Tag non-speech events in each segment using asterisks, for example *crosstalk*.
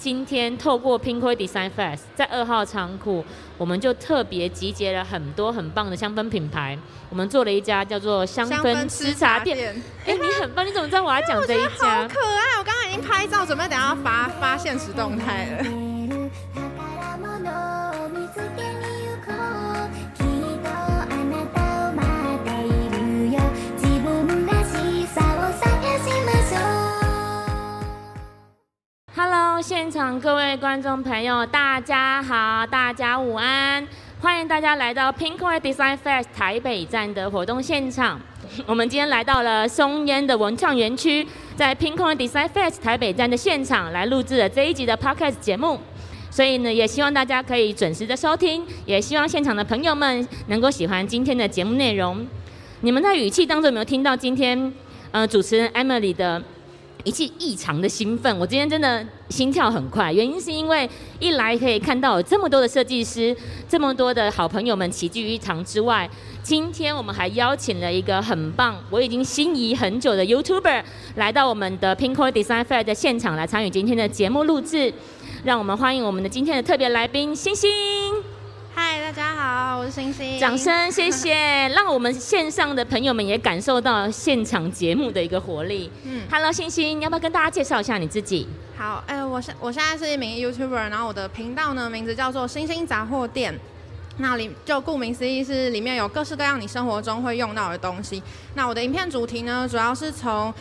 今天透过 Pinkoi Design Fest，在二号仓库，我们就特别集结了很多很棒的香氛品牌，我们做了一家叫做香氛吃茶店。哎，你很棒，你怎么知道我要讲这一家？*laughs* 好可爱！我刚刚已经拍照，准备等下发发现实动态了。现场各位观众朋友，大家好，大家午安，欢迎大家来到 Pinkoi Design Fest 台北站的活动现场。我们今天来到了松烟的文创园区，在 Pinkoi Design Fest 台北站的现场来录制了这一集的 Podcast 节目。所以呢，也希望大家可以准时的收听，也希望现场的朋友们能够喜欢今天的节目内容。你们在语气当中有没有听到今天呃主持人 Emily 的？一切异常的兴奋，我今天真的心跳很快，原因是因为一来可以看到有这么多的设计师，这么多的好朋友们齐聚一堂之外，今天我们还邀请了一个很棒，我已经心仪很久的 YouTuber 来到我们的 p i n k o Design Fair 的现场来参与今天的节目录制，让我们欢迎我们的今天的特别来宾星星。好，我是星星。掌声，谢谢，让我们线上的朋友们也感受到现场节目的一个活力。嗯，Hello，星星，要不要跟大家介绍一下你自己？好，哎，我现我现在是一名 YouTuber，然后我的频道呢名字叫做星星杂货店。那里就顾名思义是里面有各式各样你生活中会用到的东西。那我的影片主题呢，主要是从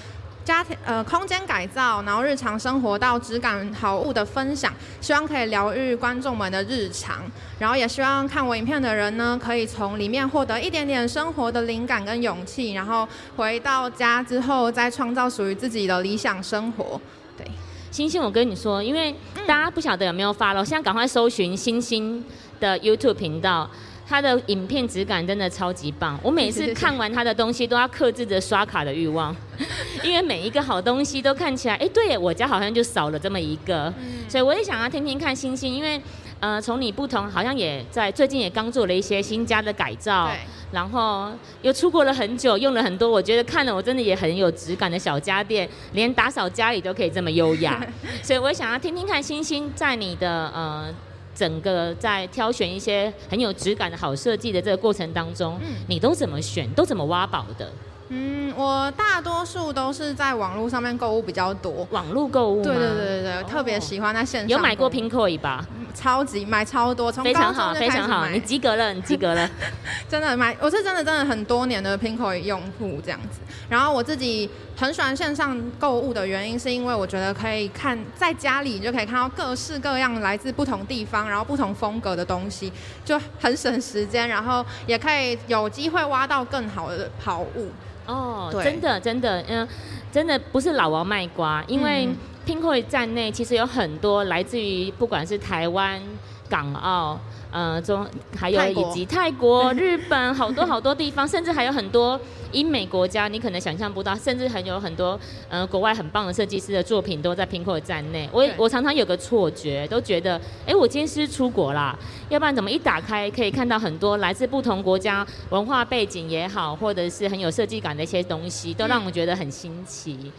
家庭呃空间改造，然后日常生活到质感好物的分享，希望可以疗愈观众们的日常，然后也希望看我影片的人呢，可以从里面获得一点点生活的灵感跟勇气，然后回到家之后再创造属于自己的理想生活。对，星星，我跟你说，因为大家不晓得有没有发了，我现在赶快搜寻星星的 YouTube 频道。他的影片质感真的超级棒，我每次 *laughs* 看完他的东西都要克制着刷卡的欲望，*laughs* 因为每一个好东西都看起来，哎，对我家好像就少了这么一个，所以我也想要听听看星星，因为呃，从你不同，好像也在最近也刚做了一些新家的改造，然后又出国了很久，用了很多，我觉得看了我真的也很有质感的小家电，连打扫家里都可以这么优雅，*laughs* 所以我想要听听看星星在你的呃。整个在挑选一些很有质感的好设计的这个过程当中，你都怎么选，都怎么挖宝的？嗯，我大多数都是在网络上面购物比较多。网络购物？对对对对对，特别喜欢在线上。有买过 Pinkoi 吧？超级买超多，从高中就开始买。你及格了，你及格了。*laughs* 真的买，我是真的真的很多年的 Pinkoi 用户这样子。然后我自己很喜欢线上购物的原因，是因为我觉得可以看在家里就可以看到各式各样来自不同地方，然后不同风格的东西，就很省时间，然后也可以有机会挖到更好的好物。哦，真的真的，嗯，真的不是老王卖瓜，因为 Pinkoi 站内其实有很多来自于不管是台湾、港澳。呃，中还有以及泰国、日本好多好多地方，甚至还有很多英美国家，你可能想象不到，甚至还有很多呃国外很棒的设计师的作品都在 Pinkoi 站内。我我常常有个错觉，都觉得，哎，我今天是出国啦，要不然怎么一打开可以看到很多来自不同国家文化背景也好，或者是很有设计感的一些东西，都让我觉得很新奇。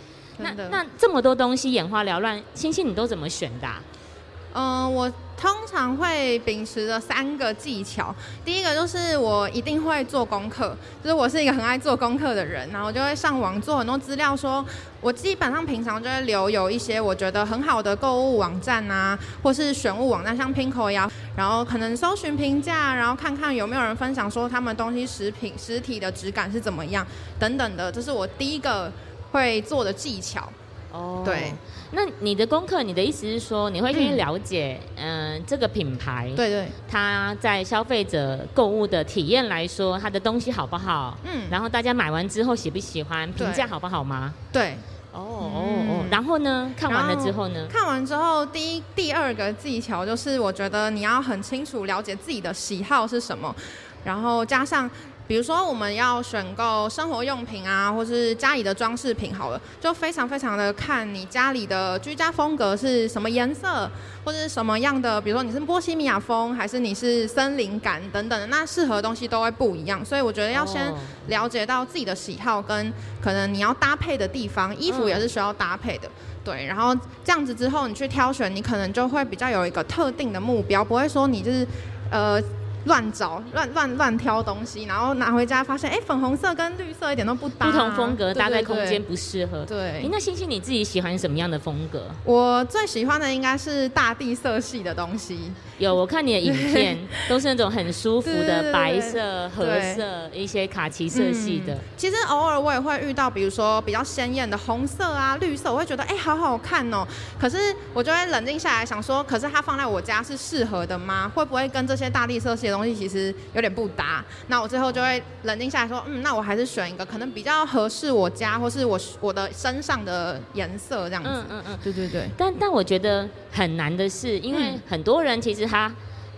那那这么多东西眼花缭乱，星星你都怎么选的？嗯，我通常会秉持着三个技巧。第一个就是我一定会做功课，就是我是一个很爱做功课的人，然后我就会上网做很多资料。说我基本上平常就会留有一些我觉得很好的购物网站啊，或是选物网站，像 Pinko 呀，然后可能搜寻评价，然后看看有没有人分享说他们东西实品实体的质感是怎么样等等的，这是我第一个会做的技巧。哦，对。那你的功课，你的意思是说，你会先了解，嗯，这个品牌，对对，它在消费者购物的体验来说，它的东西好不好？嗯，然后大家买完之后喜不喜欢，评价好不好吗？对，哦哦哦，然后呢，看完了之后呢？看完之后，第一、第二个技巧就是，我觉得你要很清楚了解自己的喜好是什么，然后加上。比如说我们要选购生活用品啊，或是家里的装饰品，好了，就非常非常的看你家里的居家风格是什么颜色，或者是什么样的，比如说你是波西米亚风，还是你是森林感等等的，那适合的东西都会不一样。所以我觉得要先了解到自己的喜好跟可能你要搭配的地方，衣服也是需要搭配的。对，然后这样子之后，你去挑选，你可能就会比较有一个特定的目标，不会说你就是，呃。乱找乱乱乱挑东西，然后拿回家发现，哎，粉红色跟绿色一点都不搭，不同风格搭在空间不适合。对，那星星你自己喜欢什么样的风格？我最喜欢的应该是大地色系的东西。有，我看你的影片 *laughs* 都是那种很舒服的白色、褐色、一些卡其色系的。其实偶尔我也会遇到，比如说比较鲜艳的红色啊、绿色，我会觉得哎，好好看哦。可是我就会冷静下来想说，可是它放在我家是适合的吗？会不会跟这些大地色系？东西其实有点不搭，那我最后就会冷静下来说，嗯，那我还是选一个可能比较合适我家或是我我的身上的颜色这样子。嗯嗯嗯，对对对。但但我觉得很难的是，因为很多人其实他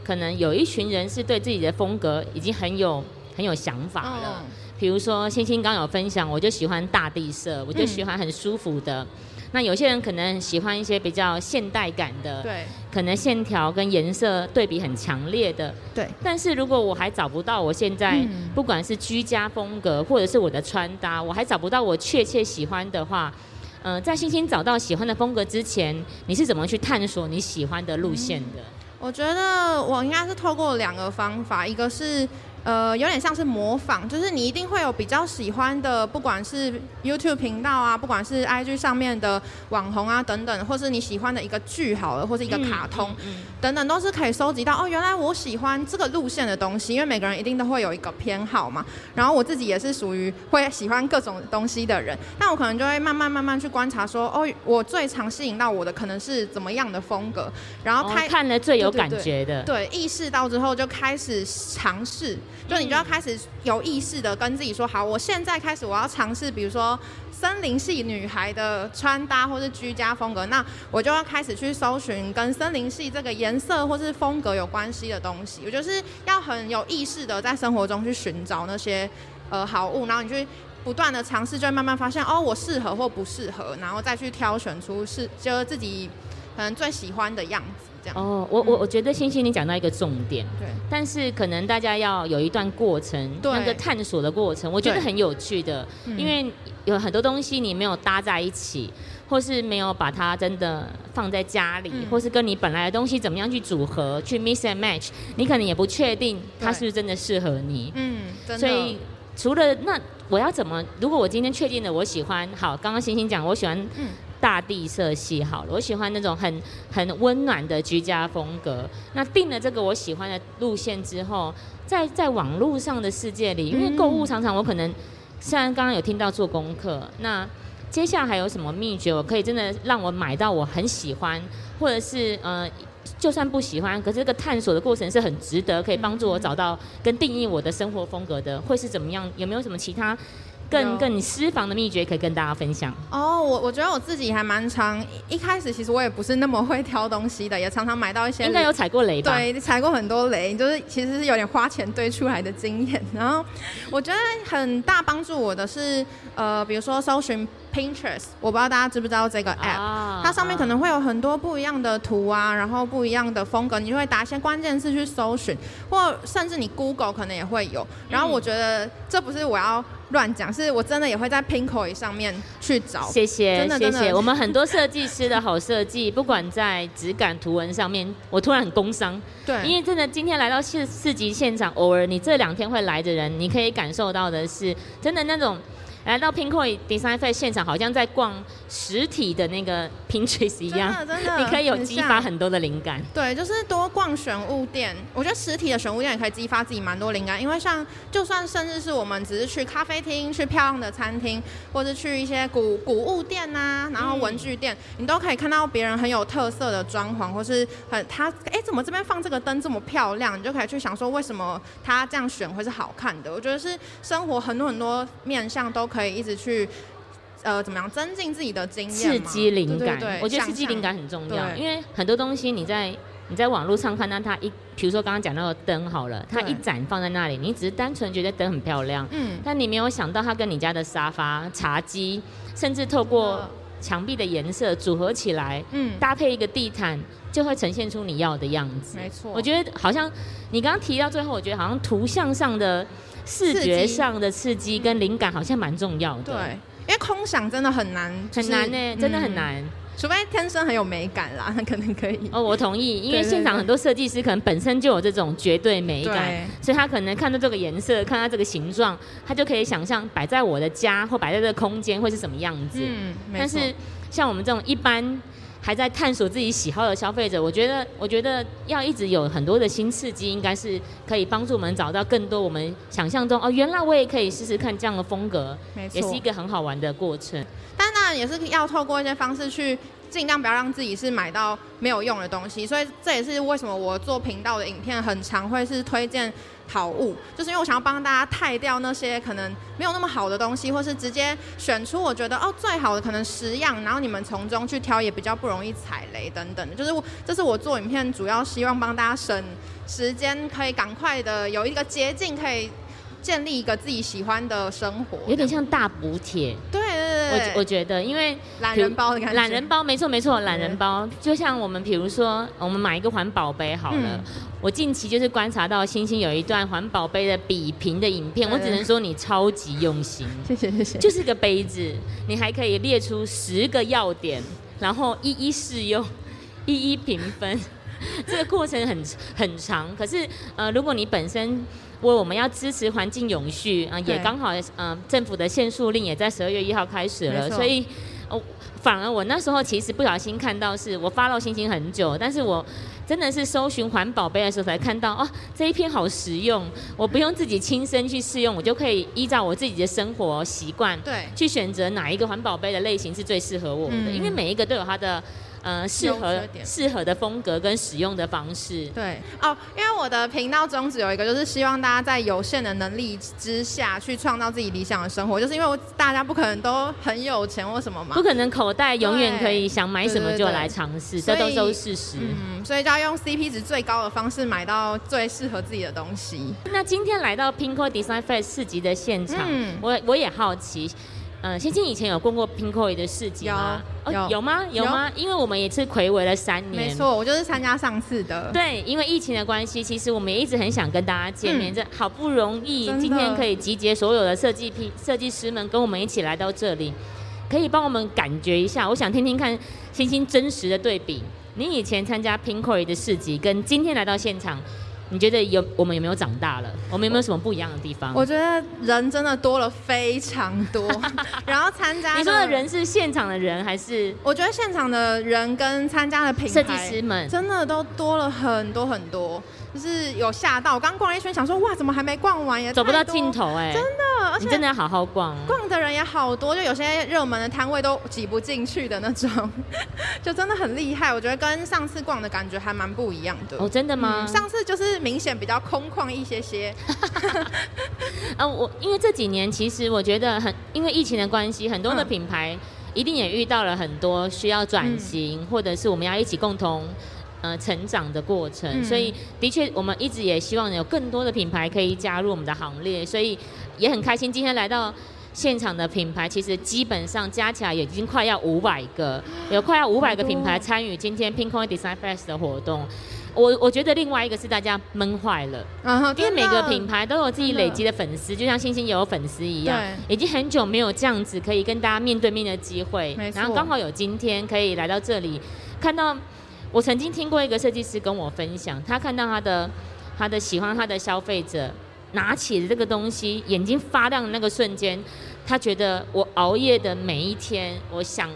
可能有一群人是对自己的风格已经很有很有想法了。比如说星星刚有分享，我就喜欢大地色，我就喜欢很舒服的。那有些人可能喜欢一些比较现代感的，对，可能线条跟颜色对比很强烈的，对。但是如果我还找不到我现在不管是居家风格或者是我的穿搭，我还找不到我确切喜欢的话，呃，在星星找到喜欢的风格之前，你是怎么去探索你喜欢的路线的？我觉得我应该是透过两个方法，一个是。呃，有点像是模仿，就是你一定会有比较喜欢的，不管是 YouTube 频道啊，不管是 IG 上面的网红啊等等，或是你喜欢的一个剧好了，或是一个卡通等等，都是可以收集到。哦，原来我喜欢这个路线的东西，因为每个人一定都会有一个偏好嘛。然后我自己也是属于会喜欢各种东西的人，那我可能就会慢慢慢慢去观察，说哦，我最常吸引到我的可能是怎么样的风格，然后开看了最有感觉的，对，意识到之后就开始尝试。就你就要开始有意识的跟自己说，好，我现在开始我要尝试，比如说森林系女孩的穿搭或是居家风格，那我就要开始去搜寻跟森林系这个颜色或是风格有关系的东西。我就是要很有意识的在生活中去寻找那些呃好物，然后你去不断的尝试，就会慢慢发现哦，我适合或不适合，然后再去挑选出是就是自己可能最喜欢的样子这样。哦，我我我觉得星星你讲到一个重点，对，但是可能大家要有一段过程，那个探索的过程，我觉得很有趣的，因为有很多东西你没有搭在一起，或是没有把它真的放在家里，或是跟你本来的东西怎么样去组合，去 mix and match，你可能也不确定它是不是真的适合你，嗯，所以除了那我要怎么，如果我今天确定了我喜欢，好，刚刚星星讲我喜欢，嗯。大地色系好了，我喜欢那种很很温暖的居家风格。那定了这个我喜欢的路线之后，在在网络上的世界里，因为购物常常我可能虽然刚刚有听到做功课，那接下来还有什么秘诀，我可以真的让我买到我很喜欢，或者是呃，就算不喜欢，可是这个探索的过程是很值得，可以帮助我找到跟定义我的生活风格的，会是怎么样？有没有什么其他？更更私房的秘诀可以跟大家分享哦。我我觉得我自己还蛮常，一开始其实我也不是那么会挑东西的，也常常买到一些应该有踩过雷吧？对，踩过很多雷，就是其实是有点花钱堆出来的经验。然后我觉得很大帮助我的是，呃，比如说搜寻 Pinterest，我不知道大家知不知道这个 app，它上面可能会有很多不一样的图啊，然后不一样的风格，你就会打一些关键字去搜寻，或甚至你 Google 可能也会有。然后我觉得这不是我要。乱讲，是我真的也会在 Pinkoi 上面去找。谢谢，谢谢。我们很多设计师的好设计，不管在质感、图文上面，我突然很工商。对，因为真的今天来到市市级现场，偶尔你这两天会来的人，你可以感受到的是，真的那种。来到 Pinkoi Design Fair 现场，好像在逛实体的那个 Pinterest 一样，真的真的，*laughs* 你可以有激发很多的灵感。对，就是多逛选物店，我觉得实体的选物店也可以激发自己蛮多灵感。因为像就算甚至是我们只是去咖啡厅、去漂亮的餐厅，或者去一些古古物店呐，然后文具店，你都可以看到别人很有特色的装潢，或是很他哎怎么这边放这个灯这么漂亮，你就可以去想说为什么他这样选会是好看的。我觉得是生活很多很多面向都。可以一直去，呃，怎么样增进自己的经验？刺激灵感，我觉得刺激灵感很重要，因为很多东西你在你在网络上看到它一，比如说刚刚讲到的灯好了，它一盏放在那里，你只是单纯觉得灯很漂亮，嗯，但你没有想到它跟你家的沙发、茶几，甚至透过墙壁的颜色组合起来，嗯，搭配一个地毯，就会呈现出你要的样子。没错，我觉得好像你刚刚提到最后，我觉得好像图像上的视觉上的刺激跟灵感好像蛮重要的。对，因为空想真的很难，很难呢，真的很难。除非天生很有美感啦，那 *laughs* 可能可以。哦，我同意，因为现场很多设计师可能本身就有这种绝对美感，所以他可能看到这个颜色，看到这个形状，他就可以想象摆在我的家或摆在这个空间会是什么样子。嗯，但是像我们这种一般还在探索自己喜好的消费者，我觉得，我觉得要一直有很多的新刺激，应该是可以帮助我们找到更多我们想象中哦，原来我也可以试试看这样的风格，没错，也是一个很好玩的过程。但当然也是要透过一些方式去尽量不要让自己是买到没有用的东西，所以这也是为什么我做频道的影片很常会是推荐好物，就是因为我想要帮大家汰掉那些可能没有那么好的东西，或是直接选出我觉得哦最好的可能十样，然后你们从中去挑，也比较不容易踩雷等等。就是我这是我做影片主要希望帮大家省时间，可以赶快的有一个捷径可以。建立一个自己喜欢的生活，有点像大补帖。对对对，我我觉得，因为懒人包的感觉。懒人包，没错没错，懒人包就像我们，比如说，我们买一个环保杯好了。我近期就是观察到星星有一段环保杯的比评的影片，我只能说你超级用心。*laughs* 谢谢谢谢。就是个杯子，你还可以列出十个要点，然后一一试用，*laughs* 一一评分。这个过程很很长，可是呃，如果你本身。为我们要支持环境永续啊，也刚好嗯，政府的限塑令也在十二月一号开始了，所以哦，反而我那时候其实不小心看到，是我发到星星很久，但是我真的是搜寻环保杯的时候才看到哦，这一篇好实用，我不用自己亲身去试用，我就可以依照我自己的生活习惯对。去选择哪一个环保杯的类型是最适合我的，因为每一个都有它的。呃，适合适合的风格跟使用的方式。对哦，因为我的频道宗旨有一个，就是希望大家在有限的能力之下去创造自己理想的生活。就是因为大家不可能都很有钱或什么嘛，不可能口袋永远可以想买什么就来尝试，这都是事实。嗯，所以就要用 CP 值最高的方式买到最适合自己的东西。那今天来到 Pinko Design Fest 四级的现场，嗯我我也好奇。嗯，星星以前有逛过 Pinkoi 的市集吗？有有吗？有吗？因为我们也是暌违了三年。没错，我就是参加上次的。对，因为疫情的关系，其实我们也一直很想跟大家见面。这好不容易今天可以集结所有的设计批设计师们，跟我们一起来到这里，可以帮我们感觉一下。我想听听看星星真实的对比。你以前参加 Pinkoi 的市集，跟今天来到现场。你觉得有我们有没有长大了？我们有没有什么不一样的地方？我觉得人真的多了非常多，*laughs* 然后参加你说的人是现场的人还是？我觉得现场的人跟参加的品牌设计师们真的都多了很多很多。就是有吓到，我刚逛了一圈，想说哇，怎么还没逛完？也走不到尽头哎，真的，而且你真的要好好逛。逛的人也好多，就有些热门的摊位都挤不进去的那种，*laughs* 就真的很厉害。我觉得跟上次逛的感觉还蛮不一样的。哦，真的吗？上次就是明显比较空旷一些些。啊，*laughs* 我因为这几年其实我觉得很，因为疫情的关系，很多的品牌一定也遇到了很多需要转型，或者是我们要一起共同。呃，成长的过程，所以的确，我们一直也希望有更多的品牌可以加入我们的行列，所以也很开心今天来到现场的品牌，其实基本上加起来已经快要五百个，有快要五百个品牌参与今天 Pinkoi Design Fest 的活动。我我觉得另外一个是大家闷坏了，因为每个品牌都有自己累积的粉丝，就像星星也有粉丝一样，已经很久没有这样子可以跟大家面对面的机会，然后刚好有今天可以来到这里看到。我曾经听过一个设计师跟我分享，他看到他的他的喜欢他的消费者拿起这个东西，眼睛发亮的那个瞬间，他觉得我熬夜的每一天，我想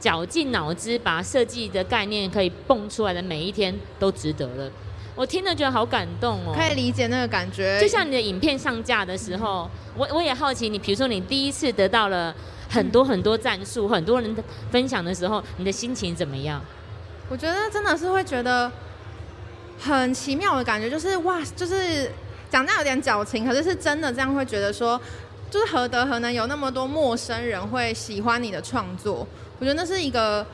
绞尽脑汁把设计的概念可以蹦出来的每一天都值得了。我听了觉得好感动哦，可以理解那个感觉。*laughs* 就像你的影片上架的时候，我我也好奇你，比如说你第一次得到了很多很多赞数，很多人分享的时候，你的心情怎么样？我觉得真的是会觉得很奇妙的感觉，就是哇，就是讲那有点矫情，可是是真的这样会觉得说，就是何德何能有那么多陌生人会喜欢你的创作？我觉得那是一个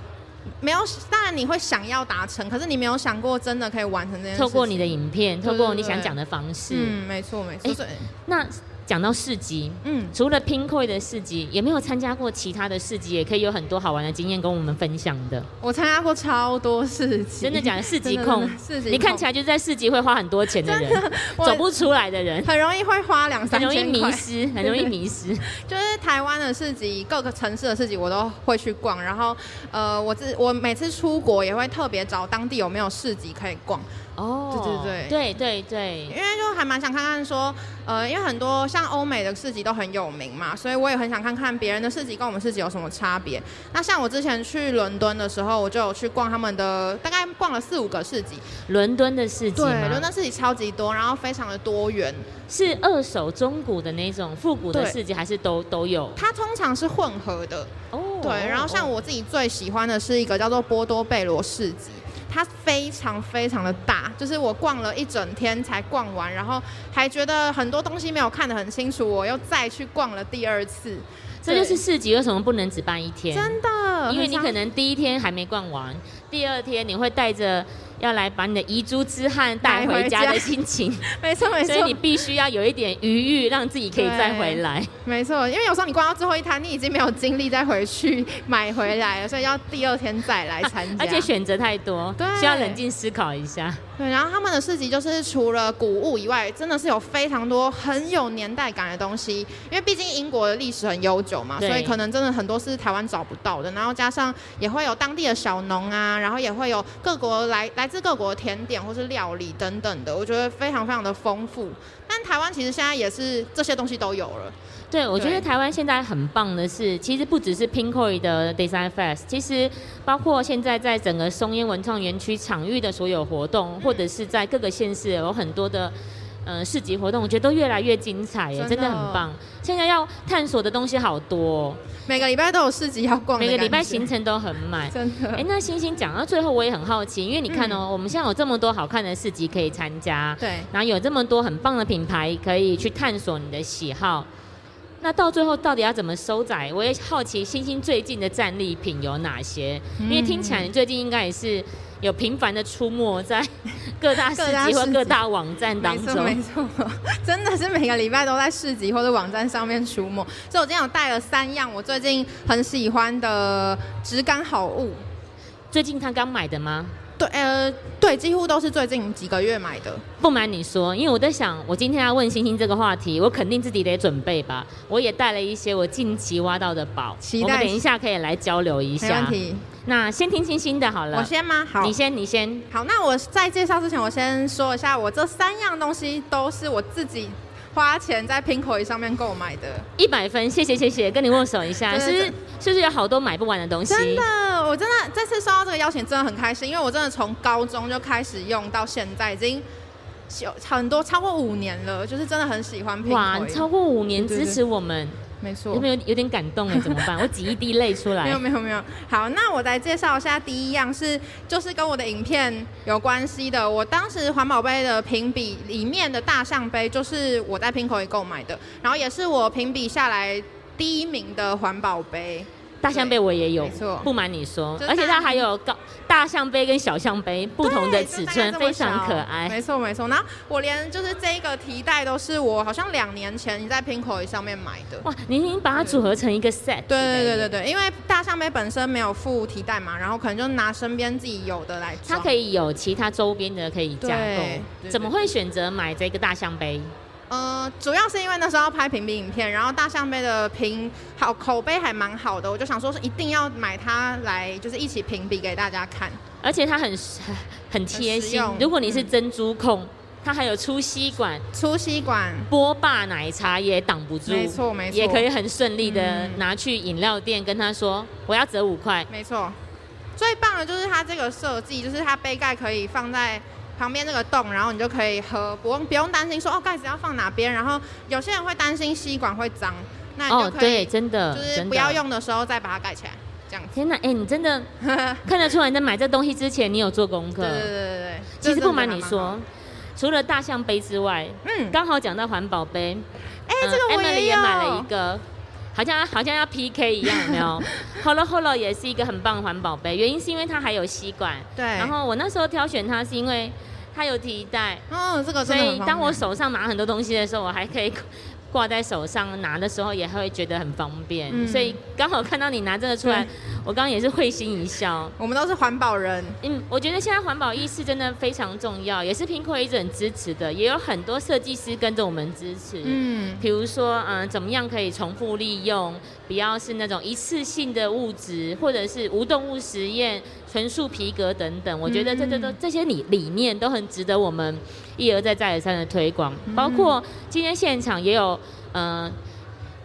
没有，当然你会想要达成，可是你没有想过真的可以完成这件事情。透过你的影片，透过你想讲的方式。嗯，没错没错。那讲到市集，嗯，除了 Pinkoi 的市集，也没有参加过其他的市集？也可以有很多好玩的经验跟我们分享的。我参加过超多市集，真的假的？市集 *laughs* 控市集控，你看起来就是在市集会花很多钱的人，我 *laughs* 走不出来的人，很容易会花两三很容易。迷失，*laughs* 很容易迷失。就是台湾的市集，各个城市的市集我都会去逛，然后呃，我自我每次出国也会特别找当地有没有市集可以逛，哦，对对对对对因为就还蛮想看看说，呃，因为很多像欧美的市集都很有名嘛，所以我也很想看看别人的市集跟我们市集有什么差别。那像我之前去伦敦的时候，我就有去逛他们的，大概逛了四五个市集，伦敦的市集对，伦吗？敦市集超级多，然后非常的多元。是二手中古的那种复古的市集，还是都都有？它通常是混合的，哦，对。然后像哦我自己最喜欢的是一个叫做波多贝罗市集。它非常非常的大，就是我逛了一整天才逛完，然后还觉得很多东西没有看得很清楚，我又再去逛了第二次。这就是市集为什么不能只办一天？真的，因为你可能第一天还没逛完，第二天你会带着要来把你的遗珠之憾带回家的心情，没错没错，所以你必须要有一点余裕，让自己可以再回来。没错，因为有时候你逛到最后一摊，你已经没有精力再回去买回来了，所以要第二天再来参加。而且选择太多对，需要冷静思考一下。对，然后他们的市集就是除了古物以外，真的是有非常多很有年代感的东西。因为毕竟英国的历史很悠久嘛，所以可能真的很多是台湾找不到的。然后加上也会有当地的小农啊，然后也会有各国来来自各国的甜点或是料理等等的，我觉得非常非常的丰富。但台湾其实现在也是这些东西都有了。对，我觉得台湾现在很棒的是，其实不只是 Pinkoi 的 Design Fest，其实包括现在在整个松烟文创园区场域的所有活动，或者是在各个县市有很多的。呃，市集活动我觉得都越来越精彩耶，真的真的很棒。现在要探索的东西好多、哦，每个礼拜都有市集要逛每个礼拜行程都很满。*laughs* 真的。哎，那星星讲到最后，我也很好奇，因为你看哦，嗯我们现在有这么多好看的市集可以参加，对，然后有这么多很棒的品牌可以去探索你的喜好。那到最后到底要怎么收窄？我也好奇星星最近的战利品有哪些？因为听起来你最近应该也是有频繁的出没在 *laughs* 各大市集集或各大网站当没错中。没错，*laughs* 真的是每个礼拜都在市集或者网站上面出没。所以我今天有带了三样我最近很喜欢的质感好物。最近他刚买的吗？对，呃，对，几乎都是最近几个月买的。不瞒你说，因为我在想，我今天要问星星这个话题，我肯定自己得准备吧。我也带了一些我近期挖到的宝，期待我们等一下可以来交流一没下问。题，那先听星星的好了。我先吗？好你，先，你先。好，那我在介绍之前，我先说一下，我这三样东西都是我自己花钱在 Pinkoi 上面购买的。一百分，谢谢谢谢，跟你握手一下。是不是不是有好多买不完的东西？真的，我真的这次收到这个邀请真的很开心，因为我真的从高中就开始用到现在，已经有很多超过五年了，就是真的很喜欢 Pinkoi。哇，超过五年支持我们，没错有没有有点感动哎？*laughs* 怎么办？我挤一滴泪出来没有。没有没有，好，那我来介绍一下第一样是，就是跟我的影片有关系的。我当时环保杯的评比里面的大象杯，就是我在 Pinkoi 购买的，然后也是我评比下来第一名的环保杯。大象杯我也有没错，不瞒你说，而且它还有高大象杯跟小象杯不同的尺寸，非常可爱。没错没错，然后我连就是这个提袋都是我好像两年前你在 Pinkoi 上面买的。哇，你已经把它组合成一个 set。对对对对对，因为大象杯本身没有附提袋嘛，然后可能就拿身边自己有的来。它可以有其他周边的可以加对购对，怎么会选择买这个大象杯？呃，主要是因为那时候要拍评比影片，然后大象杯的评好口碑还蛮好的，我就想说是一定要买它来，就是一起评比给大家看。而且它很很很贴心很。如果你是嗯珍珠控，它还有粗吸管，粗吸管，波霸奶茶也挡不住，没错没错，也可以很顺利的嗯拿去饮料店跟他说我要折五块。没错。最棒的就是它这个设计，就是它杯盖可以放在旁边这个洞，然后你就可以喝，不用不用担心说哦盖子要放哪边，然后有些人会担心吸管会脏，那你哦，就可对，以真的，就是不要。用的时候再把它盖起来，这样。天哪，哎、你真的 *laughs* 看得出来，你在买这东西之前，你有做功课。对对对对对。其实不瞒你说，，除了大象杯之外，嗯，刚好讲到环保杯，哎、呃这个我也有，也买了一个好像好像要 PK 一样，有没有？*laughs* hollo hollo 也是一个很棒的环保杯，原因是因为它还有吸管。对，然后我那时候挑选它是因为它有提袋，哦，这个所以当我手上拿很多东西的时候，我还可以挂在手上拿的时候，也会觉得很方便。嗯所以刚好看到你拿这个出来，我刚刚也是会心一笑。我们都是环保人，嗯，我觉得现在环保意识真的非常重要，也是 Pinko 一直很支持的，也有很多设计师跟着我们支持。嗯，比如说，嗯、怎么样可以重复利用，不要是那种一次性的物质，或者是无动物实验、纯素皮革等等。我觉得这这都嗯这些理理念都很值得我们一而再再而三的推广。包括今天现场也有，嗯、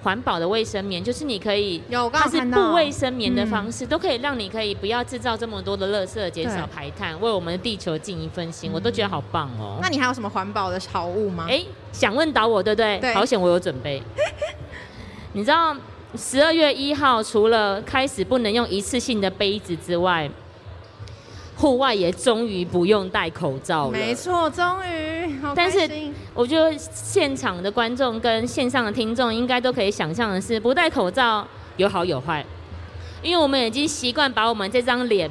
环保的卫生棉，就是你可以它是好看到不卫生棉的嗯方式，都可以让你可以不要制造这么多的垃圾，减少排碳，为我们的地球尽一份心，我都觉得好棒哦。那你还有什么环保的好物吗？哎，想问倒我对不对？对好险我有准备。你知道十二月一号除了开始不能用一次性的杯子之外，户外也终于不用戴口罩了。没错，终于，但是我觉得现场的观众跟线上的听众应该都可以想象的是，不戴口罩有好有坏，因为我们已经习惯把我们这张脸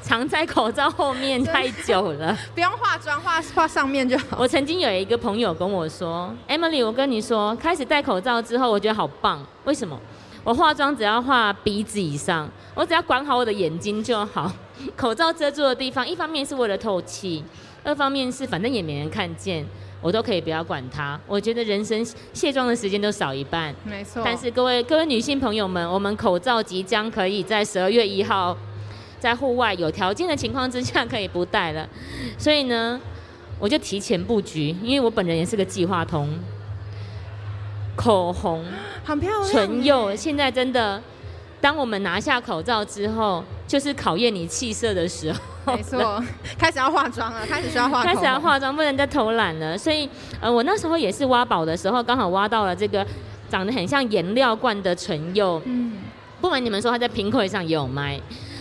藏在口罩后面太久了。*laughs* 不用化妆，化化上面就好。我曾经有一个朋友跟我说：“Emily，我跟你说，开始戴口罩之后，我觉得好棒。为什么？我化妆只要画鼻子以上，我只要管好我的眼睛就好。*laughs* 口罩遮住的地方，一方面是为了透气，二方面是反正也没人看见，我都可以不要管它。我觉得人生卸妆的时间都少一半。没错，但是各位各位女性朋友们，我们口罩即将可以在十二月一号在户外有条件的情况之下可以不戴了，所以呢，我就提前布局，因为我本人也是个计划通。口红、很漂亮，唇釉，现在真的，当我们拿下口罩之后，就是考验你气色的时候。没错，*laughs* 开始要化妆了，开始需要化，开始要。化妆，不能再偷懒了。所以，呃，我那时候也是挖宝的时候，刚好挖到了这个长得很像颜料罐的唇釉。嗯，不瞒你们说，它在 Pinkoi 上也有卖。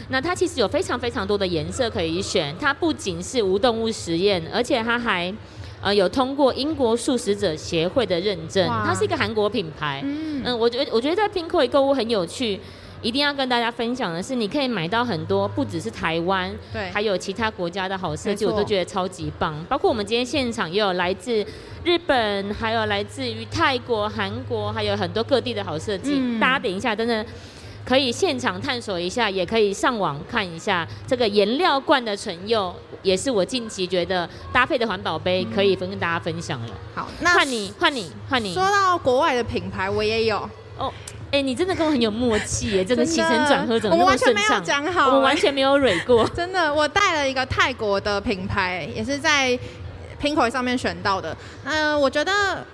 那它其实有非常非常多的颜色可以选，它不仅是无动物实验，而且它还呃有通过英国素食者协会的认证，它是一个韩国品牌。嗯嗯，我觉得我觉得在 Pinkoi 购物很有趣，一定要跟大家分享的是，你可以买到很多不只是台湾，对，还有其他国家的好设计，我都觉得超级棒。包括我们今天现场也有来自日本，还有来自于泰国、韩国，还有很多各地的好设计。嗯大家等一下真的可以现场探索一下，也可以上网看一下这个颜料罐的唇釉，也是我近期觉得搭配的环保杯，可以分跟大家分享了。好，那换你，换你，换你。说到国外的品牌，我也有，哦，哎、你真的跟我很有默契耶，*laughs* 这个起真的承转合怎么完全没有？讲好我们完全没有蕊过。*laughs* 真的，我带了一个泰国的品牌，也是在 Pinkoi 上面选到的。嗯、我觉得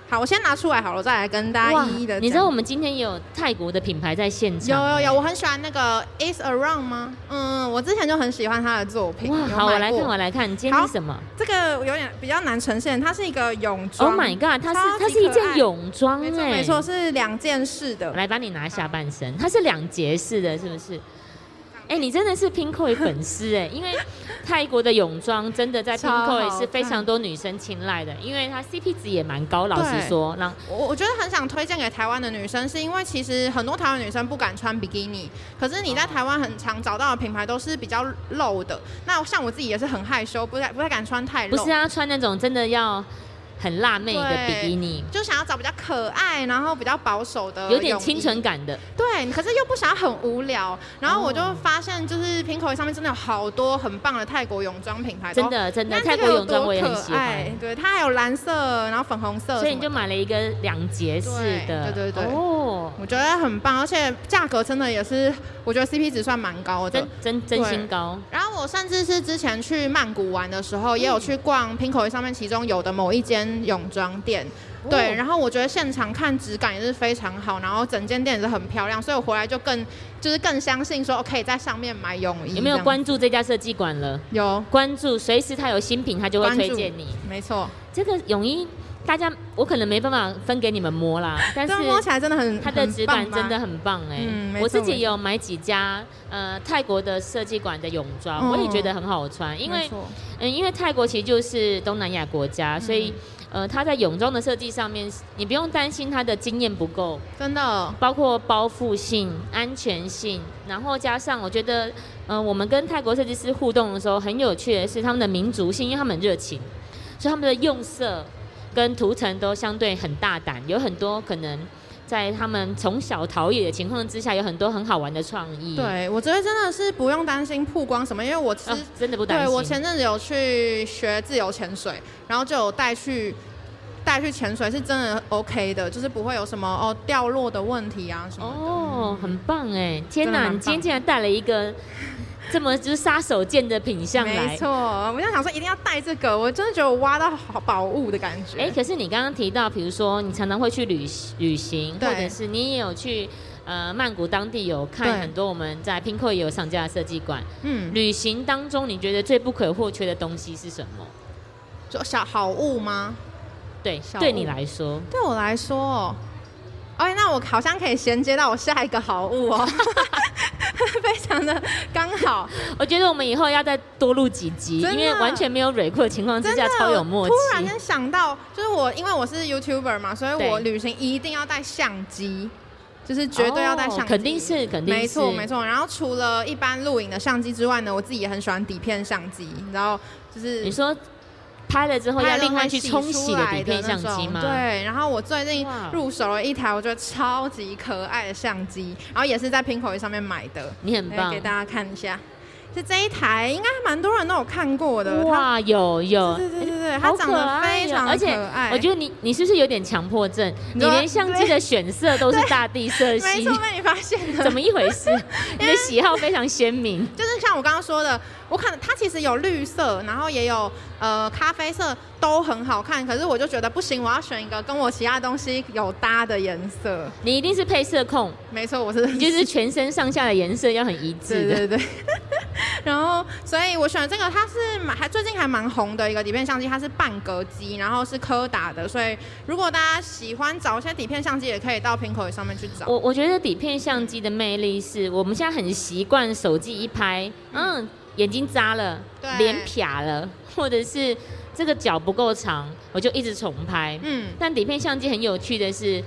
好，我先拿出来好了，我再来跟大家一一的。你知道我们今天也有泰国的品牌在现场，有有有，我很喜欢那个 Is Around 吗？嗯，我之前就很喜欢他的作品。哇，好，我来看，我来看，今天是什么这个有点比较难呈现，它是一个泳装。？Oh my god，它是它是一件泳装没错哎，没错，。是两件式的。来帮你拿下半身，它是两节式的，是不是？哎、你真的是 Pinkoi 粉丝哎，因为泰国的泳装真的在超好 Pinkoi 是非常多女生青睐的，因为它 CP 值也蛮高。老实说，让我我觉得很想推荐给台湾的女生，是因为其实很多台湾女生不敢穿比基尼，可是你在台湾很常找到的品牌都是比较露的。那像我自己也是很害羞，不太不太敢穿太露。不是啊，穿那种真的要很辣妹的对比基尼，就想要找比较可爱，然后比较保守的，有点清纯。感的。对，可是又不想要很无聊。然后我就哦发现，就是 Pinkoi 上面真的有好多很棒的泰国泳装品牌，真的真的，那泰国泳装我也喜欢爱。对，它还有蓝色，然后粉红色所以你就买了一个两节式的，对对对对哦，我觉得很棒，而且价格真的也是，我觉得 CP 值算蛮高的真。真真心高。然后我甚至是之前去曼谷玩的时候，也有去逛 Pinkoi 上面其中有的某一间泳装店。对，哦然后我觉得现场看质感也是非常好，然后整间店也是很漂亮，所以我回来就更就是更相信说，我可以在上面买泳衣。有没有？关注这家设计馆了？有关注，随时他有新品，他就会推荐你。没错，这个泳衣，大家我可能没办法分给你们摸啦，*laughs* 但是摸起来真的很它的质感真的很很棒哎、嗯我自己有买几家呃泰国的设计馆的泳装，嗯我也觉得很好穿，因为嗯，因为泰国其实就是东南亚国家，所以呃，他在泳装的设计上面，你不用担心他的经验不够，真的，包括包覆性、安全性，然后加上我觉得，呃，我们跟泰国设计师互动的时候，很有趣的是他们的民族性，因为他们很热情，所以他们的用色跟涂层都相对很大胆，有很多可能在他们从小陶冶的情况之下，有很多很好玩的创意。对我觉得真的是不用担心曝光什么，因为我其实、啊真的不担心。对我前阵子有去学自由潜水，然后就有带去带去潜水，是真的 OK 的，就是不会有什么哦掉落的问题啊什么的。哦，很棒哎！天哪，你今天竟然带了一个这么就是杀手锏的品相来没。错，我就想说一定要带这个，我真的觉得我挖到好宝物的感觉。哎，可是你刚刚提到，比如说你常常会去旅旅行，或者是你也有去呃曼谷当地有看很多我们在 Pinko 也有上架的设计馆。嗯，旅行当中，你觉得最不可或缺的东西是什么？就小好物吗？对，小对你物来说，对我来说哦，哎，那我好像可以衔接到我下一个好物哦，*laughs* 非常的刚好。我觉得我们以后要再多录几集，因为完全没有蕊库的情况之下，超有默契突。然间想到，就是我，因为我是 YouTuber 嘛，所以我旅行一定要带相机，就是绝对要带相机。哦肯定是，肯定是，没错没错。然后除了一般录影的相机之外呢，我自己也很喜欢底片相机，然后就是你说拍了之后要另外去冲洗的底片相机吗？对，然后我最近入手了一台我觉得超级可爱的相机，然后也是在 Pinko 上面买的，你很棒给。大家看一下。就这一台，应该蛮多人都有看过的。哇，有有，对对对对对，它好可长得爱非常的哦而且可爱。我觉得你你是不是有点强迫症？你你连相机的选色都是大地色系没系错，，被你发现了。*laughs* 怎么一回事？*laughs* 你的喜好非常鲜明。*laughs* 就是像我刚刚说的，我可能它其实有绿色，然后也有呃咖啡色，都很好看。可是我就觉得不行，我要选一个跟我其他东西有搭的颜色。你一定是配色控，没错，我是你就是全身上下的颜色要很一致的。对对对。然后，所以我选这个，它是蛮还最近还蛮红的一个底片相机，它是半格机，然后是柯达的。所以如果大家喜欢找一些底片相机，也可以到 Pinko 上面去找。我我觉得底片相机的魅力是我们现在很习惯手机一拍，嗯，眼睛扎了，对脸撇了，或者是这个脚不够长，我就一直重拍。嗯，但底片相机很有趣的是，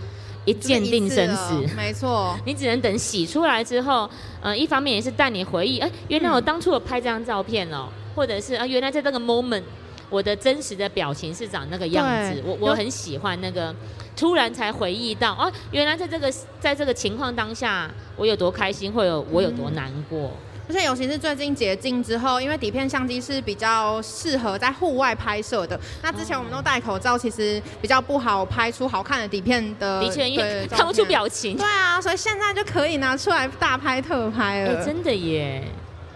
一就是键定生死。没错。*laughs* 你只能等洗出来之后，呃，一方面也是带你回忆，哎、原来我当初有拍这张照片哦，或者是啊、原来在这个 moment，我的真实的表情是长那个样子，我我很喜欢那个，突然才回忆到，哦，原来在这个在这个情况当下，我有多开心，会有我有多难过，而且尤其是最近解禁之后，因为底片相机是比较适合在户外拍摄的。那之前我们都戴口罩，其实比较不好拍出好看的底片的。的确，因为对 *laughs* 看不出。表情对，啊，所以现在就可以拿出来大拍特拍哎、了，真的耶，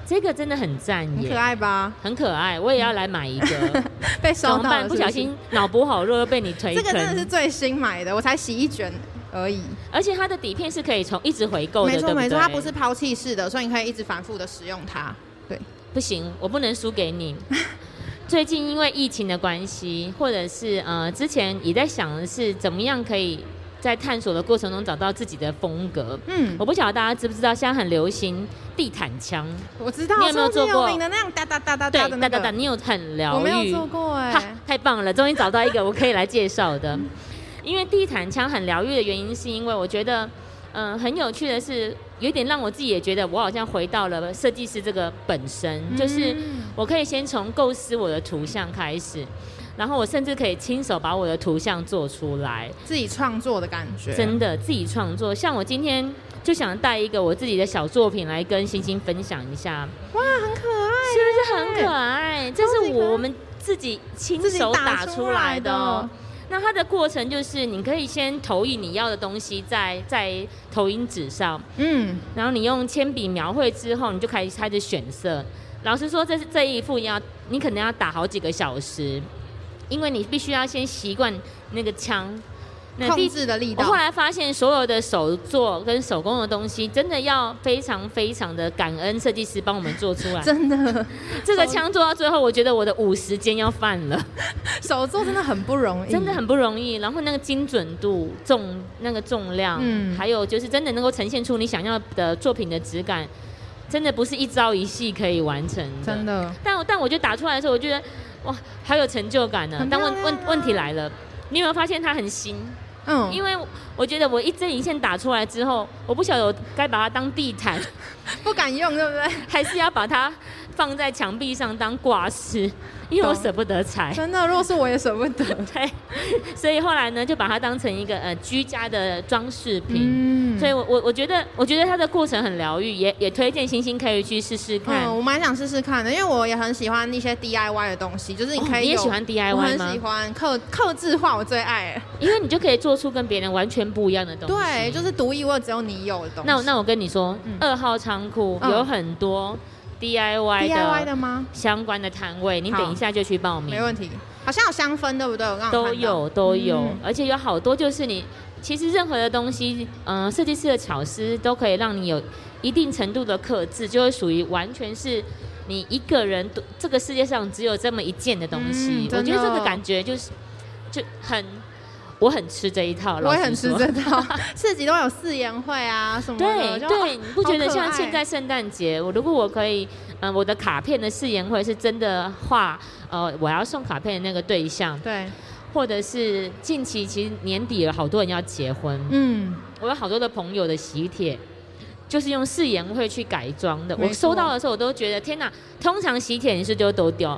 这个真的很赞很可耶。爱吧？很可爱，我也要来买一个。*laughs* 被怎么办？收到不小心脑补好弱，又被你推 *laughs* 坑。这个真的是最新买的，我才洗一卷而已。而且它的底片是可以从一直回购的，没错没错，它不是抛弃式的，所以你可以一直反复的使用它。对，不行，我不能输给你。*laughs* 最近因为疫情的关系，或者是呃，之前也在想的是怎么样可以在探索的过程中找到自己的风格。嗯，我不晓得大家知不知道，现在很流行地毯枪，我知道，你有没有做过的那样哒哒哒哒对，哒的？哒哒哒，你有很疗愈？我没有做过哎、哈，太棒了，终于找到一个我可以来介绍的。*laughs* 因为地毯枪很疗愈的原因，是因为我觉得，嗯、很有趣的是，有一点让我自己也觉得，我好像回到了设计师这个本身，就是嗯我可以先从构思我的图像开始，然后我甚至可以亲手把我的图像做出来，自己创作的感觉，真的自己创作。像我今天就想带一个我自己的小作品来跟星星分享一下，哇，很可爱，是不是很可爱？这是超级可爱我们自己亲手打打出来的哦的。那它的过程就是，你可以先投影你要的东西在在投影纸上，嗯，然后你用铅笔描绘之后，你就开始开始选色。老实说，这是这一幅要你可能要打好几个小时，因为你必须要先习惯那个枪。那控第制的力道我后，来发现，所有的手作跟手工的东西，真的要非常非常的感恩设计师帮我们做出来。真的这个枪做到最后，我觉得我的五十肩要犯了，手做真的很不容易，真的很不容易。然后那个精准度、重那个重量，嗯还有就是真的能够呈现出你想要的作品的质感，真的不是一朝一夕可以完成的。真的，但但我觉得打出来的时候，我觉得哇，好有成就感呢很。但问问问题来了，你有没有发现它很新？嗯，因为我觉得我一针一线打出来之后，我不晓得我该把它当地毯，*laughs* 不敢用，对不对？*laughs* 还是要把它放在墙壁上当挂饰，因为我懂舍不得拆。真的，如果是我也舍不得。*laughs* 对，所以后来呢，就把它当成一个呃居家的装饰品。嗯所以我，我我觉得，我觉得它的过程很疗愈，也也推荐星星可以去试试看。嗯，我蛮想试试看的，因为我也很喜欢一些 DIY 的东西，就是你哦可以有、你也喜欢 DIY 我很喜欢刻刻字画，我最爱。因为你就可以做出跟别人完全不一样的东西。对，就是独一无二，只有你有的东西。那那我跟你说嗯，二、号仓库嗯有很多 DIY 的 DIY 的吗？相关的摊位，你等一下就去报名没。问题，好像有香氛，对不对？我刚刚都有都有，嗯而且有好多就是你其实任何的东西，嗯、设计师的巧思都可以让你有一定程度的克制，就会属于完全是你一个人独这个世界上只有这么一件的东西。嗯我觉得这个感觉就是就很。我很吃这一套，我也很吃这套，*laughs* 市集都有四言会啊什么对对，你不觉得像现在圣诞节，我如果我可以，嗯、我的卡片的誓言会是真的画，呃，我要送卡片的那个对象，对，或者是近期其实年底了好多人要结婚，嗯，我有好多的朋友的喜帖。就是用誓言会去改装的，我收到的时候我都觉得天哪！通常喜帖你是就都丢，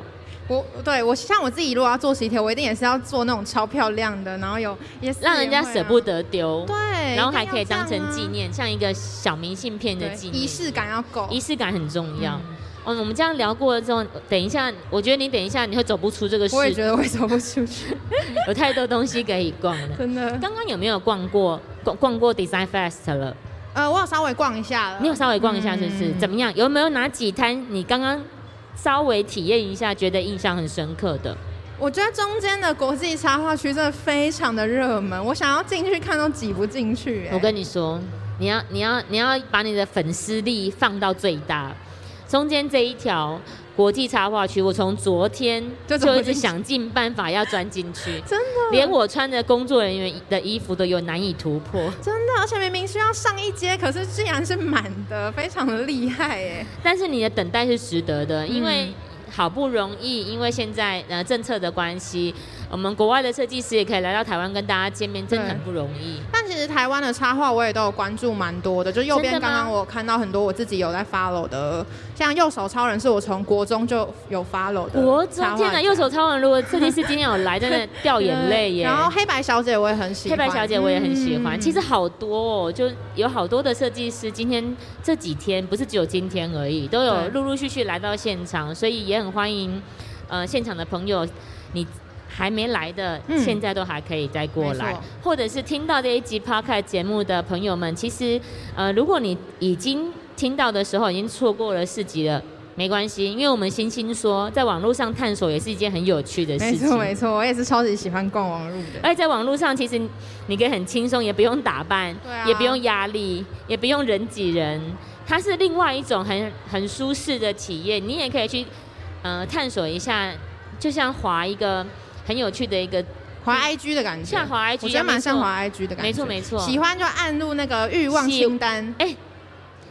我对我像我自己如果要做喜帖，我一定也是要做那种超漂亮的，然后有也是让人家舍不得丢，对，然后还可以当成纪，念，像一个小明信片的对纪念。仪式感要够，仪式感很重要。嗯哦，我们这样聊过了之后，等一下，我觉得你等一下你会走不出这个世，我也觉得我也走不出去，*laughs* 有太多东西可以逛了。真的。刚刚有没有逛过逛逛过 Design Fest 了？呃，我有稍微逛一下了，你有稍微逛一下是不是？嗯怎么样？有没有哪几摊你刚刚稍微体验一下，觉得印象很深刻的？我觉得中间的国际插画区真的非常的热门，我想要进去看都挤不进去、哎我跟你说，你要你要你要把你的粉丝力放到最大。中间这一条国际插画区，我从昨天就一直想尽办法要钻进去，*laughs* 真的？连我穿的工作人员的衣服都有难以突破。真的，而且明明需要上一阶，可是竟然是满的，非常的厉害哎。但是你的等待是值得的，因为嗯。好不容易，因为现在呃政策的关系，我们国外的设计师也可以来到台湾跟大家见面，真的很不容易。但其实台湾的插画我也都有关注蛮多的，就右边刚刚我看到很多我自己有在 follow 的，像右手超人是我从国中就有 follow 的。国中天哪，右手。超人如果设计师今天有来，真的掉眼泪耶。然后黑白小姐我也很喜欢，黑白小姐我也很喜欢，嗯其实好多哦，就有好多的设计师今天这几天不是只有今天而已，都有对陆陆续续来到现场，所以也很欢迎呃现场的朋友，你还没来的，嗯现在都还可以再过来，或者是听到这一集 podcast 节目的朋友们，其实呃如果你已经听到的时候已经错过了四集了。没关系，因为我们星星说，在网络上探索也是一件很有趣的事情。没错没错，我也是超级喜欢逛网路的。而且在网络上，其实你可以很轻松，也不用打扮，啊也不用压力，也不用人挤人，它是另外一种很很舒适的体验。你也可以去呃探索一下，就像滑一个很有趣的一个，滑 IG 的感觉，像滑 IG 我觉得蛮像滑 IG 的感觉。没错没错喜欢就按入那个欲望清单。哎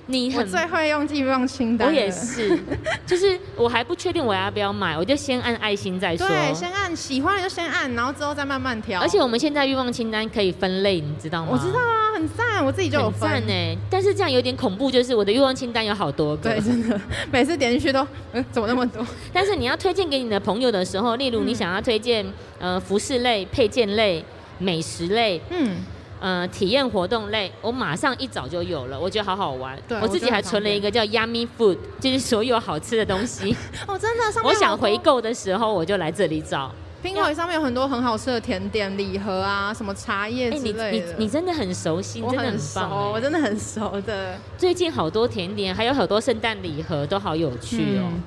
你很。最会用欲望清单。我也是，*laughs* 就是我还不确定我要不要买，我就先按爱心再说。对，先按喜欢的就先按，然后之后再慢慢挑。而且我们现在欲望清单可以分类，你知道吗？我知道啊，很赞，我自己就有赞呢。但是这样有点恐怖，就是我的欲望清单有好多个。对，真的，*laughs* 每次点进去都，嗯，怎么那么多？*laughs* 但是你要推荐给你的朋友的时候，例如你嗯想要推荐、呃服饰类、配件类、美食类、嗯，呃体验活动类，我马上一早就有了，我觉得好好玩。对我自己还存了一个叫 Yummy Food，就是所有好吃的东西。*laughs* 哦，真的，上面我想回购的时候，我就来这里找。苹果上面有很多很好吃的甜点礼盒啊，什么茶叶之类的。你你真的很熟悉，我真的很熟，我真的很熟的。最近好多甜点，还有很多圣诞礼盒，都好有趣哦。嗯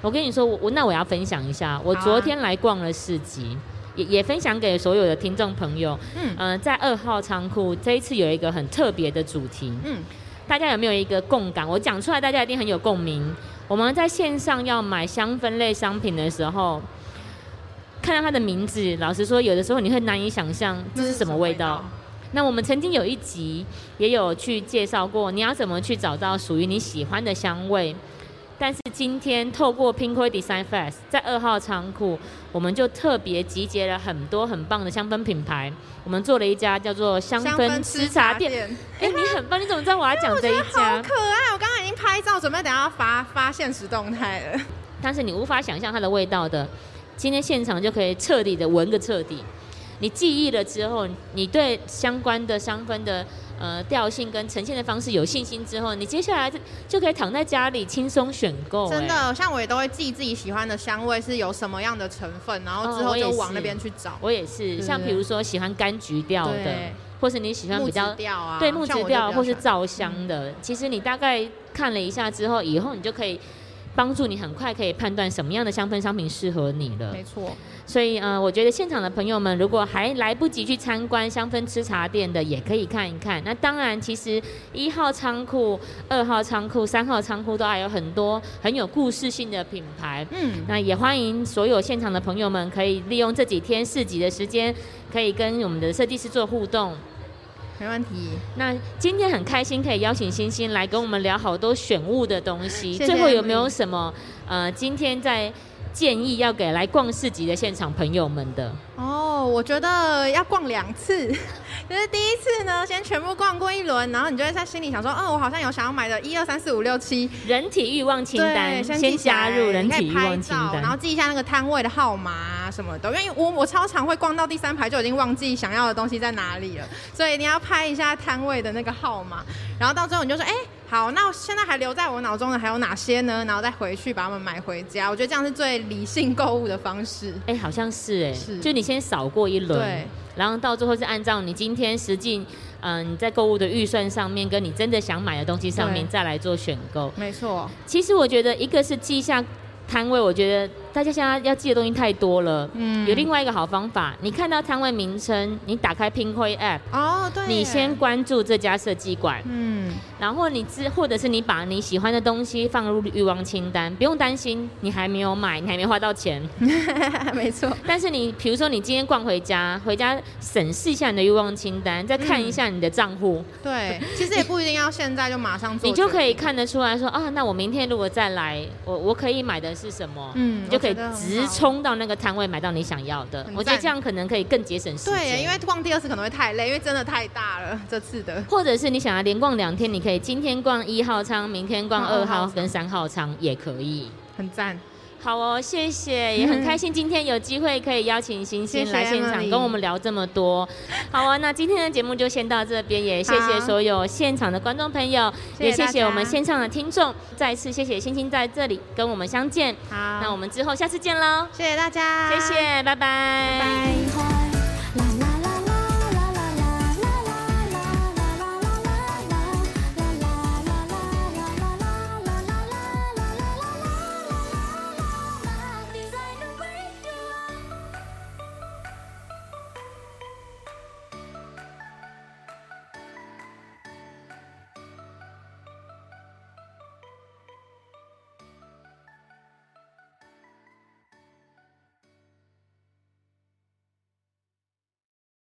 我跟你说，我我那我要分享一下，我昨天来逛了市集，也也分享给所有的听众朋友。嗯嗯、在二号仓库这一次有一个很特别的主题，嗯，大家有没有一个共感？我讲出来，大家一定很有共鸣。我们在线上要买香氛类商品的时候，看到它的名字，老实说，有的时候你会难以想象这是什么味道。？那我们曾经有一集也有去介绍过，你要怎么去找到属于你喜欢的香味。但是今天透过 Pinkoi Design Fest，在二号仓库，我们就特别集结了很多很棒的香氛品牌，我们做了一家叫做香氛吃茶店。哎，你很棒，你怎么知道我要讲 *laughs* 这一家？好可爱！我刚刚已经拍照，准备等下发发现实动态了。但是你无法想象它的味道的，今天现场就可以彻底的闻个彻底。你记忆了之后，你对相关的香氛的。呃，调性跟呈现的方式有信心之后，你接下来就就可以躺在家里轻松选购。真的，像我也都会记自己喜欢的香味是有什么样的成分，然后之后就往那边去找。我也是，像比如说喜欢柑橘调的，或是你喜欢比较对木质调或是皂香的，其实你大概看了一下之后，以后你就可以。帮助你很快可以判断什么样的香氛商品适合你了。没错，所以呃，我觉得现场的朋友们如果还来不及去参观香氛吃茶店的，也可以看一看。那当然，其实一号仓库、二号仓库、三号仓库都还有很多很有故事性的品牌。嗯，那也欢迎所有现场的朋友们可以利用这几天市集的时间，可以跟我们的设计师做互动。没问题。那今天很开心可以邀请星星来跟我们聊好多选物的东西。最后有没有什么呃，今天在建议要给来逛市集的现场朋友们的？哦，我觉得要逛两次。*laughs* 就是第一次呢，先全部逛过一轮，然后你就会在心里想说，哦，我好像有想要买的，一二三四五六七，人体欲望清单，先加入人体欲望清单，然后记一下那个摊位的号码啊什么的。因为我我超常会逛到第三排就已经忘记想要的东西在哪里了，所以你要拍一下摊位的那个号码，然后到最后你就说，哎。好，那现在还留在我脑中的还有哪些呢？然后再回去把它们买回家。我觉得这样是最理性购物的方式。哎，好像是哎，是。就你先扫过一轮，对。然后到最后是按照你今天实际，嗯，你在购物的预算上面，跟你真的想买的东西上面再来做选购。没错。其实我觉得一个是记下摊位，我觉得。大家现在要记的东西太多了，嗯，有另外一个好方法，你看到摊位名称，你打开 Pinkoi App，哦，对，你先关注这家设计馆，嗯，然后你之或者是你把你喜欢的东西放入欲望清单，不用担心你还没有买，你还没花到钱，*laughs* 没错。但是你比如说你今天逛回家，回家审视一下你的欲望清单，再看一下你的账户，对，其实也不一定要现在就马上做，你就可以看得出来说啊，那我明天如果再来，我我可以买的是什么，嗯，就。可以直冲到那个摊位买到你想要的，我觉得这样可能可以更节省时间。对，因为逛第二次可能会太累，因为真的太大了这次的。或者是你想要连逛两天，你可以今天逛一号仓，明天逛二号跟三号仓也可以，很赞。好哦，谢谢，*laughs* 也很开心今天有机会可以邀请星星来现场跟我们聊这么多。好啊，那今天的节目就先到这边，也谢谢所有现场的观众朋友，也谢谢我们线上的听众，再次谢谢星星在这里跟我们相见。好，那我们之后下次见喽，谢谢大家，谢谢，拜拜。